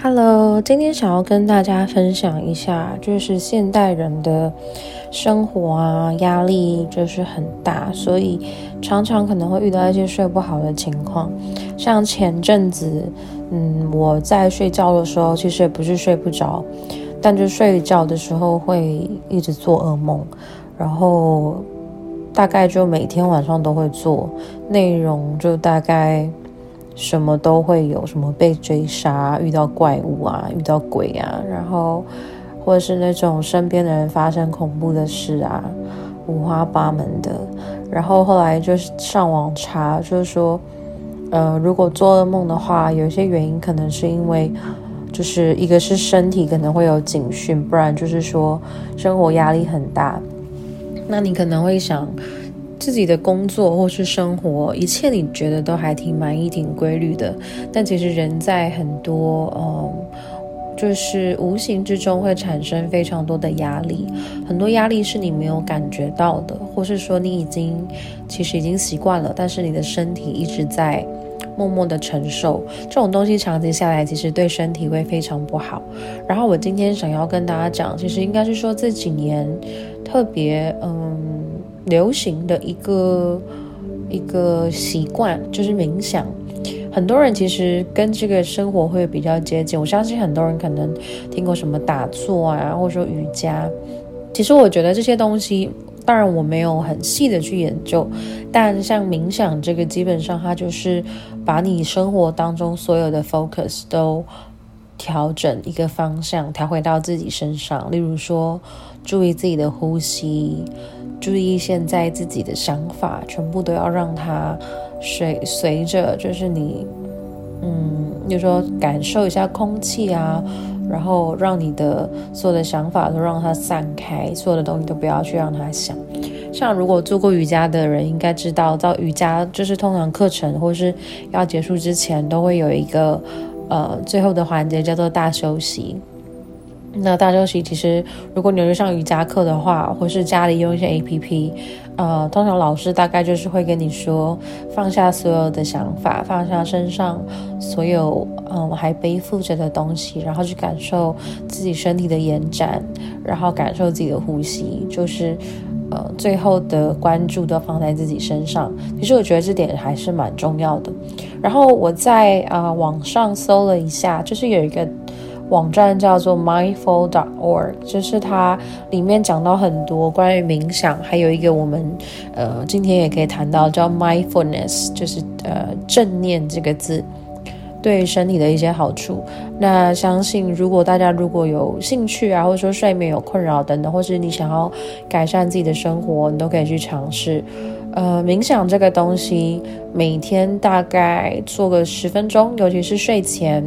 Hello，今天想要跟大家分享一下，就是现代人的生活啊，压力就是很大，所以常常可能会遇到一些睡不好的情况。像前阵子，嗯，我在睡觉的时候，其实也不是睡不着，但就睡觉的时候会一直做噩梦，然后大概就每天晚上都会做，内容就大概。什么都会有，什么被追杀、遇到怪物啊、遇到鬼啊，然后或者是那种身边的人发生恐怖的事啊，五花八门的。然后后来就是上网查，就是说，呃，如果做噩梦的话，有一些原因可能是因为，就是一个是身体可能会有警讯，不然就是说生活压力很大，那你可能会想。自己的工作或是生活，一切你觉得都还挺满意、挺规律的，但其实人在很多嗯，就是无形之中会产生非常多的压力，很多压力是你没有感觉到的，或是说你已经其实已经习惯了，但是你的身体一直在默默的承受这种东西，长期下来其实对身体会非常不好。然后我今天想要跟大家讲，其实应该是说这几年特别嗯。流行的一个一个习惯就是冥想，很多人其实跟这个生活会比较接近。我相信很多人可能听过什么打坐啊，或者说瑜伽。其实我觉得这些东西，当然我没有很细的去研究，但像冥想这个，基本上它就是把你生活当中所有的 focus 都调整一个方向，调回到自己身上。例如说，注意自己的呼吸。注意现在自己的想法，全部都要让它随随着，就是你，嗯，就说感受一下空气啊，然后让你的所有的想法都让它散开，所有的东西都不要去让它想。像如果做过瑜伽的人，应该知道，到瑜伽就是通常课程或是要结束之前，都会有一个呃最后的环节叫做大休息。那大休息其实，如果你有去上瑜伽课的话，或是家里用一些 APP，呃，通常老师大概就是会跟你说，放下所有的想法，放下身上所有嗯还背负着的东西，然后去感受自己身体的延展，然后感受自己的呼吸，就是呃最后的关注都放在自己身上。其实我觉得这点还是蛮重要的。然后我在啊、网上搜了一下，就是有一个。网站叫做 mindful.org，就是它里面讲到很多关于冥想，还有一个我们呃今天也可以谈到叫 mindfulness，就是呃正念这个字对身体的一些好处。那相信如果大家如果有兴趣啊，或者说睡眠有困扰等等，或是你想要改善自己的生活，你都可以去尝试。呃，冥想这个东西，每天大概做个十分钟，尤其是睡前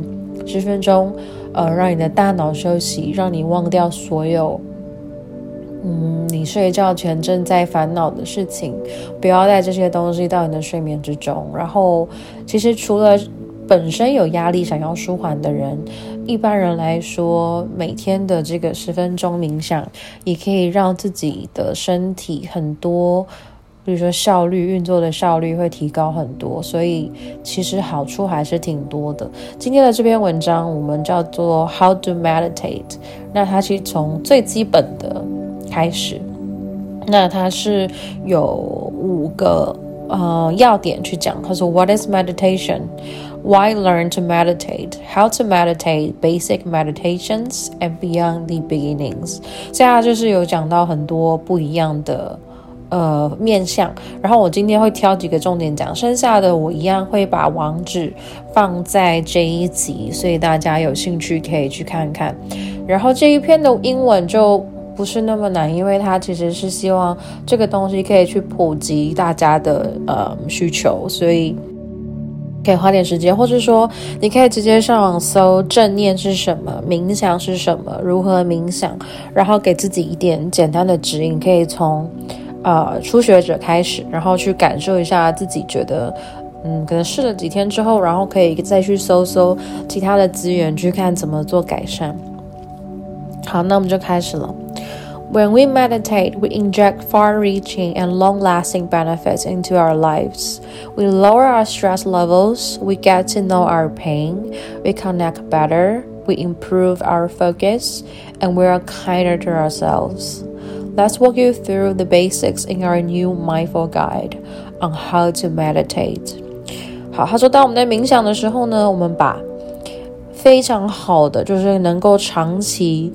十分钟。呃，让你的大脑休息，让你忘掉所有，嗯，你睡觉前正在烦恼的事情，不要带这些东西到你的睡眠之中。然后，其实除了本身有压力想要舒缓的人，一般人来说，每天的这个十分钟冥想，也可以让自己的身体很多。比如说效率运作的效率会提高很多，所以其实好处还是挺多的。今天的这篇文章我们叫做 How to Meditate，那它其实从最基本的开始，那它是有五个呃要点去讲。他说 What is meditation? Why learn to meditate? How to meditate? Basic meditations and beyond the beginnings。现在就是有讲到很多不一样的。呃，面向，然后我今天会挑几个重点讲，剩下的我一样会把网址放在这一集，所以大家有兴趣可以去看看。然后这一篇的英文就不是那么难，因为它其实是希望这个东西可以去普及大家的呃需求，所以可以花点时间，或者说你可以直接上网搜正念是什么，冥想是什么，如何冥想，然后给自己一点简单的指引，可以从。呃，初学者开始，然后去感受一下自己觉得，嗯，可能试了几天之后，然后可以再去搜搜其他的资源，去看怎么做改善。好，那我们就开始了。When we meditate, we inject far-reaching and long-lasting benefits into our lives. We lower our stress levels, we get to know our pain, we connect better. we improve our focus, and we are kinder to ourselves. Let's walk you through the basics in our new mindful guide on how to meditate. 好，他说，当我们在冥想的时候呢，我们把非常好的，就是能够长期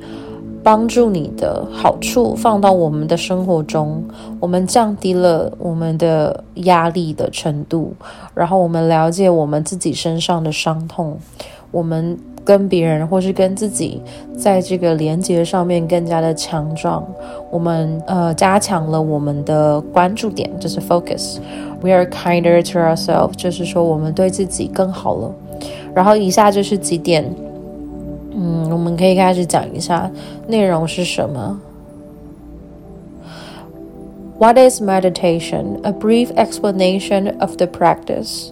帮助你的好处放到我们的生活中，我们降低了我们的压力的程度，然后我们了解我们自己身上的伤痛，我们跟别人或是跟自己在这个连接上面更加的强壮，我们呃加强了我们的关注点，就是 focus。We are kinder to ourselves，就是说我们对自己更好了。然后以下就是几点。嗯，我们可以开始讲一下内容是什么。What is meditation? A brief explanation of the practice.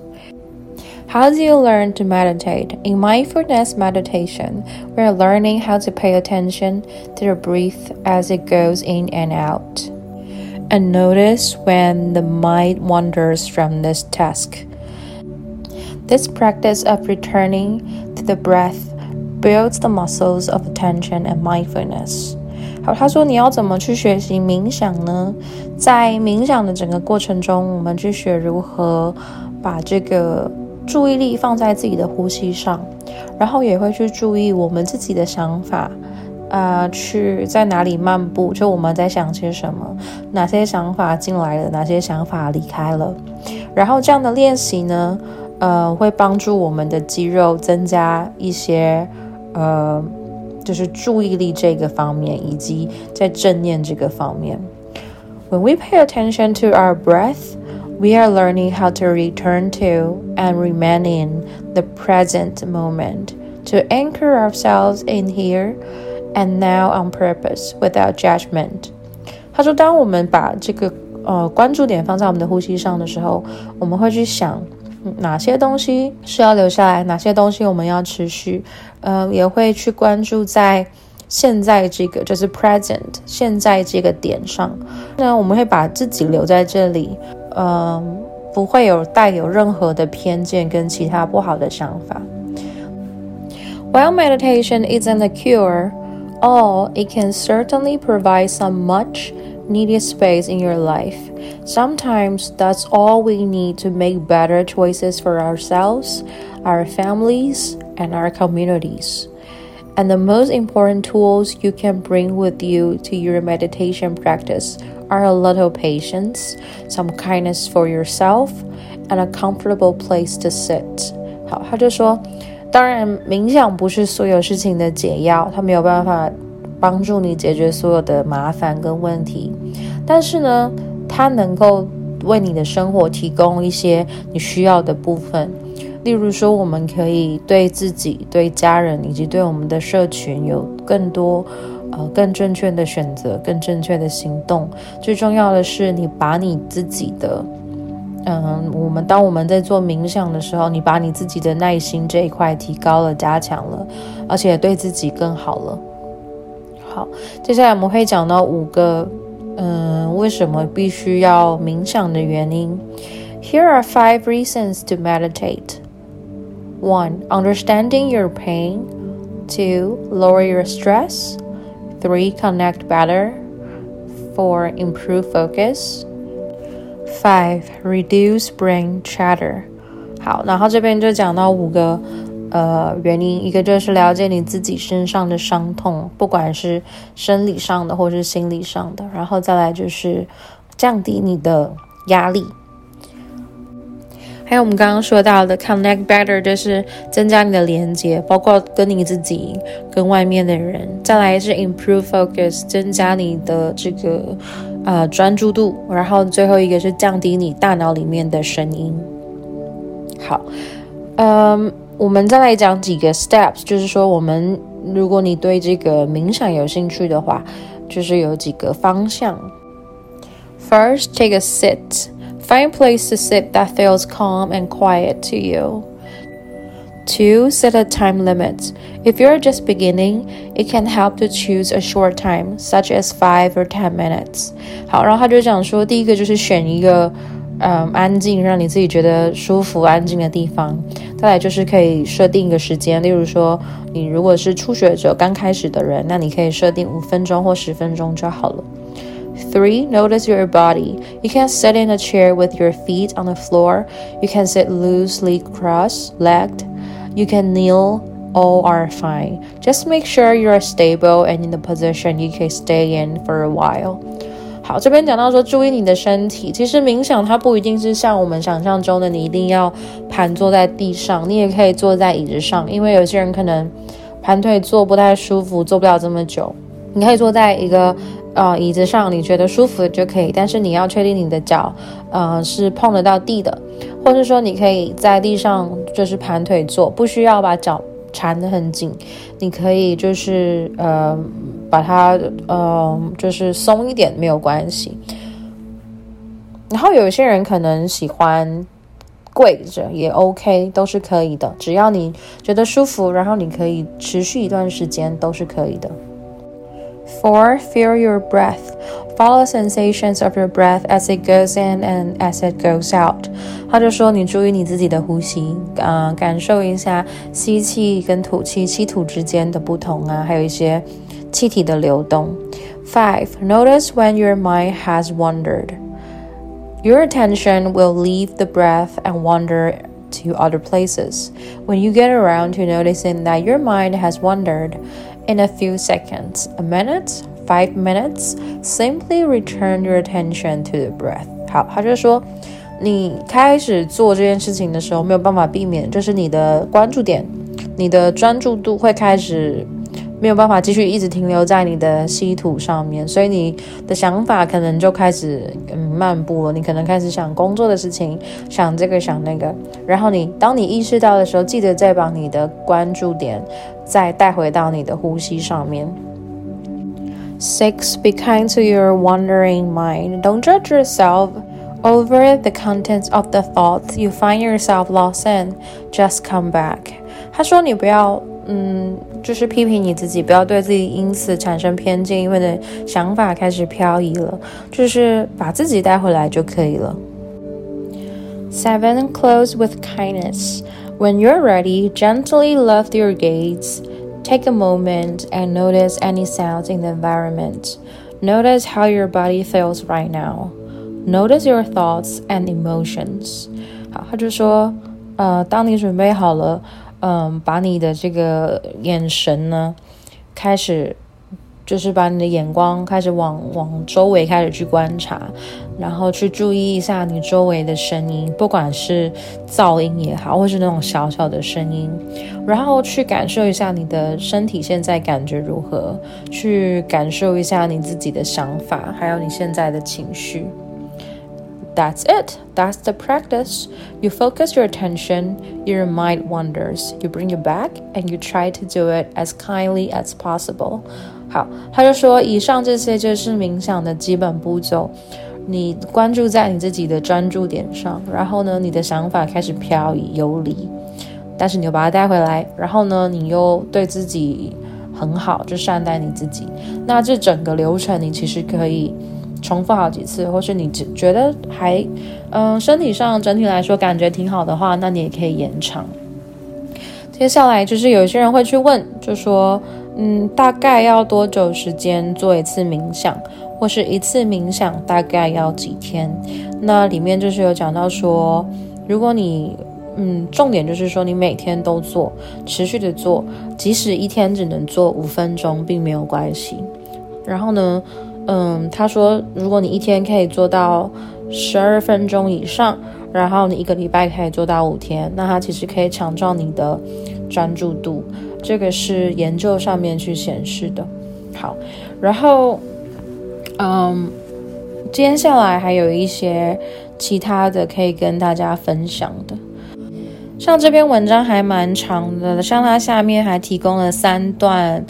How do you learn to meditate? In mindfulness meditation, we are learning how to pay attention to the breath as it goes in and out, and notice when the mind wanders from this task. This practice of returning to the breath builds the muscles of attention and mindfulness。好，他说你要怎么去学习冥想呢？在冥想的整个过程中，我们去学如何把这个 注意力放在自己的呼吸上，然后也会去注意我们自己的想法，啊、去在哪里漫步，就我们在想些什么，哪些想法进来了，哪些想法离开了，然后这样的练习呢，呃，会帮助我们的肌肉增加一些。呃，就是注意力这个方面，以及在正念这个方面。When we pay attention to our breath, we are learning how to return to and remain in the present moment, to anchor ourselves in here and now on purpose, without judgment. 他说，当我们把这个呃关注点放在我们的呼吸上的时候，我们会去想。哪些东西是要留下来，哪些东西我们要持续，呃，也会去关注在现在这个就是 present 现在这个点上。那我们会把自己留在这里， 嗯、呃，不会有带有任何的偏见跟其他不好的想法。While meditation isn't a cure all, it can certainly provide some much needed space in your life. Sometimes that's all we need to make better choices for ourselves, our families, and our communities. And the most important tools you can bring with you to your meditation practice are a little patience, some kindness for yourself, and a comfortable place to sit. 好，他就说，当然，冥想不是所有事情的解药，它没有办法帮助你解决所有的麻烦跟问题。但是呢，它能够为你的生活提供一些你需要的部分。例如说，我们可以对自己、对家人以及对我们的社群有更多、呃，更正确的选择、更正确的行动。最重要的是，你把你自己的，嗯，我们当我们在做冥想的时候，你把你自己的耐心这一块提高了、加强了，而且对自己更好了。好，接下来我们会讲到五个。嗯，为什么必须要冥想的原因？Here are five reasons to meditate. One, understanding your pain. Two, lower your stress. Three, connect better. Four, improve focus. Five, reduce brain chatter. 好，然后这边就讲到五个。呃，原因一个就是了解你自己身上的伤痛，不管是生理上的或是心理上的，然后再来就是降低你的压力。还有我们刚刚说到的 connect better，就是增加你的连接，包括跟你自己、跟外面的人。再来是 improve focus，增加你的这个呃专注度。然后最后一个是降低你大脑里面的声音。好，嗯。我们再来讲几个 steps，就是说，我们如果你对这个冥想有兴趣的话，就是有几个方向。First, take a sit. Find a place to sit that feels calm and quiet to you. Two, set a time limit. If you're just beginning, it can help to choose a short time, such as five or ten minutes. 好，然后他就讲说，第一个就是选一个 嗯，安静，让你自己觉得舒服、安静的地方。再来就是可以设定一个时间，例如说，你如果是初学者、刚开始的人，那你可以设定五分钟或十分钟就好了。 Three, notice your body. You can sit in a chair with your feet on the floor. You can sit loosely cross-legged. You can kneel. All are fine. Just make sure you are stable and in the position you can stay in for a while. 好，这边讲到说，注意你的身体。其实冥想它不一定是像我们想象中的，你一定要盘坐在地上，你也可以坐在椅子上。因为有些人可能盘腿坐不太舒服，坐不了这么久。你可以坐在一个 呃椅子上，你觉得舒服就可以。但是你要确定你的脚呃是碰得到地的，或是说你可以在地上就是盘腿坐，不需要把脚缠得很紧。你可以就是呃。把它，呃，就是松一点没有关系。然后有些人可能喜欢跪着也 OK，都是可以的，只要你觉得舒服，然后你可以持续一段时间都是可以的。Four, feel your breath. Follow sensations of your breath as it goes in and as it goes out. 他就说，你注意你自己的呼吸，啊、呃，感受一下吸气跟吐气，气吐之间的不同啊，还有一些。气体的流动。Five, notice when your mind has wandered. Your attention will leave the breath and wander to other places. When you get around to noticing that your mind has wandered in a few seconds, a minute, five minutes, simply return your attention to the breath. 好，他就说，你开始做这件事情的时候，没有办法避免，就是你的关注点，你的专注度会开始。 没有办法继续一直停留在你的稀土上面，所以你的想法可能就开始嗯漫步了。你可能开始想工作的事情，想这个想那个。然后你当你意识到的时候，记得再把你的关注点再带回到你的呼吸上面。Six, be kind to your wandering mind. Don't judge yourself over the contents of the thoughts you find yourself lost in. Just come back. 他说你不要。嗯，就是批评你自己，不要对自己因此产生偏见，因为你的想法开始漂移了，就是把自己带回来就可以了。Seven, close with kindness. When you're ready, gently lift your gaze. Take a moment and notice any sounds in the environment. Notice how your body feels right now. Notice your thoughts and emotions. 好，他就说，呃，当你准备好了。 嗯，把你的这个眼神呢，开始就是把你的眼光开始往往周围开始去观察，然后去注意一下你周围的声音，不管是噪音也好，或是那种小小的声音，然后去感受一下你的身体现在感觉如何，去感受一下你自己的想法，还有你现在的情绪。That's it. That's the practice. You focus your attention, your mind wanders. You bring it back, and you try to do it as kindly as possible. 好，他就说，以上这些就是冥想的基本步骤。你关注在你自己的专注点上，然后呢，你的想法开始飘移游离，但是你又把它带回来，然后呢，你又对自己很好，就善待你自己。那这整个流程，你其实可以。重复好几次，或是你只觉得还，嗯、身体上整体来说感觉挺好的话，那你也可以延长。接下来就是有些人会去问，就说，嗯，大概要多久时间做一次冥想，或是一次冥想大概要几天？那里面就是有讲到说，如果你，嗯，重点就是说你每天都做，持续的做，即使一天只能做五分钟，并没有关系。然后呢，嗯，他说，如果你一天可以做到十二分钟以上，然后你一个礼拜可以做到五天，那它其实可以强壮你的专注度。这个是研究上面去显示的。好，然后，嗯，接下来还有一些其他的可以跟大家分享的，像这篇文章还蛮长的，像它下面还提供了三段。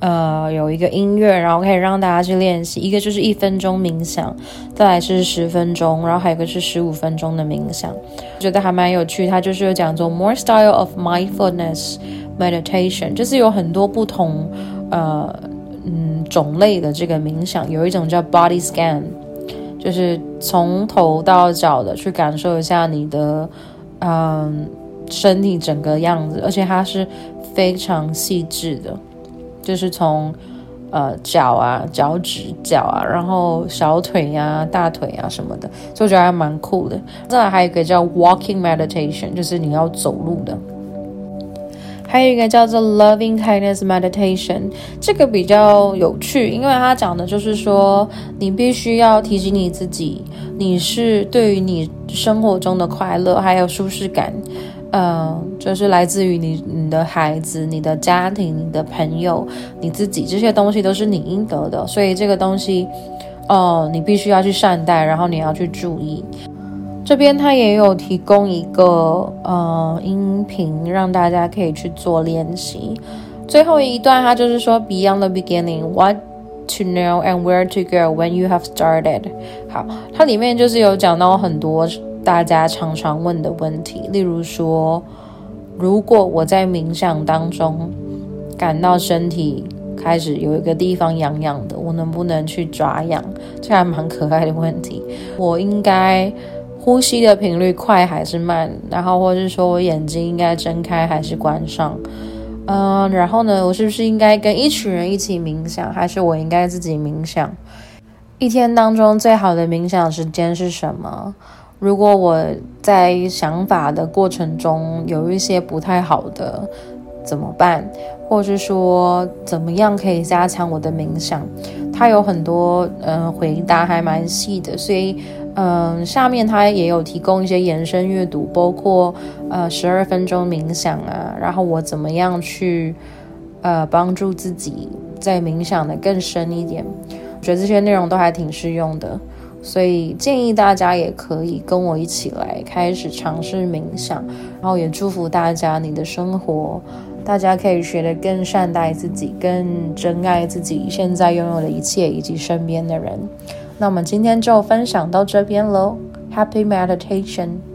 呃，有一个音乐，然后可以让大家去练习。一个就是一分钟冥想，再来是十分钟，然后还有个是十五分钟的冥想，觉得还蛮有趣。它就是有讲做 more style of mindfulness meditation，就是有很多不同呃嗯种类的这个冥想。有一种叫 body scan，就是从头到脚的去感受一下你的嗯身体整个样子，而且它是非常细致的，就是从。呃，脚啊，脚趾、脚啊，然后小腿呀、大腿啊什么的，所以我觉得还蛮酷的。再来还有一个叫 Walking Meditation，就是你要走路的。还有一个叫做 Loving Kindness Meditation，这个比较有趣，因为它讲的就是说，你必须要提醒你自己，你是对于你生活中的快乐还有舒适感。嗯，就是来自于你、你的孩子、你的家庭、你的朋友、你自己，这些东西都是你应得的，所以这个东西，哦，你必须要去善待，然后你要去注意。这边他也有提供一个呃音频，让大家可以去做练习。最后一段，他就是说，Beyond the beginning, what to know and where to go when you have started。好，它里面就是有讲到很多。大家常常问的问题，例如说，如果我在冥想当中感到身体开始有一个地方痒痒的，我能不能去抓痒？这还蛮可爱的问题。我应该呼吸的频率快还是慢？然后，或是说我眼睛应该睁开还是关上？嗯，然后呢，我是不是应该跟一群人一起冥想，还是我应该自己冥想？一天当中最好的冥想时间是什么？如果我在想法的过程中有一些不太好的，怎么办？或是说怎么样可以加强我的冥想？它有很多嗯、回答还蛮细的，所以嗯、下面它也有提供一些延伸阅读，包括呃十二分钟冥想啊，然后我怎么样去呃帮助自己在冥想的更深一点？我觉得这些内容都还挺适用的。所以建议大家也可以跟我一起来开始尝试冥想，然后也祝福大家，你的生活，大家可以学得更善待自己，更珍爱自己现在拥有的一切以及身边的人。那我们今天就分享到这边喽，Happy Meditation。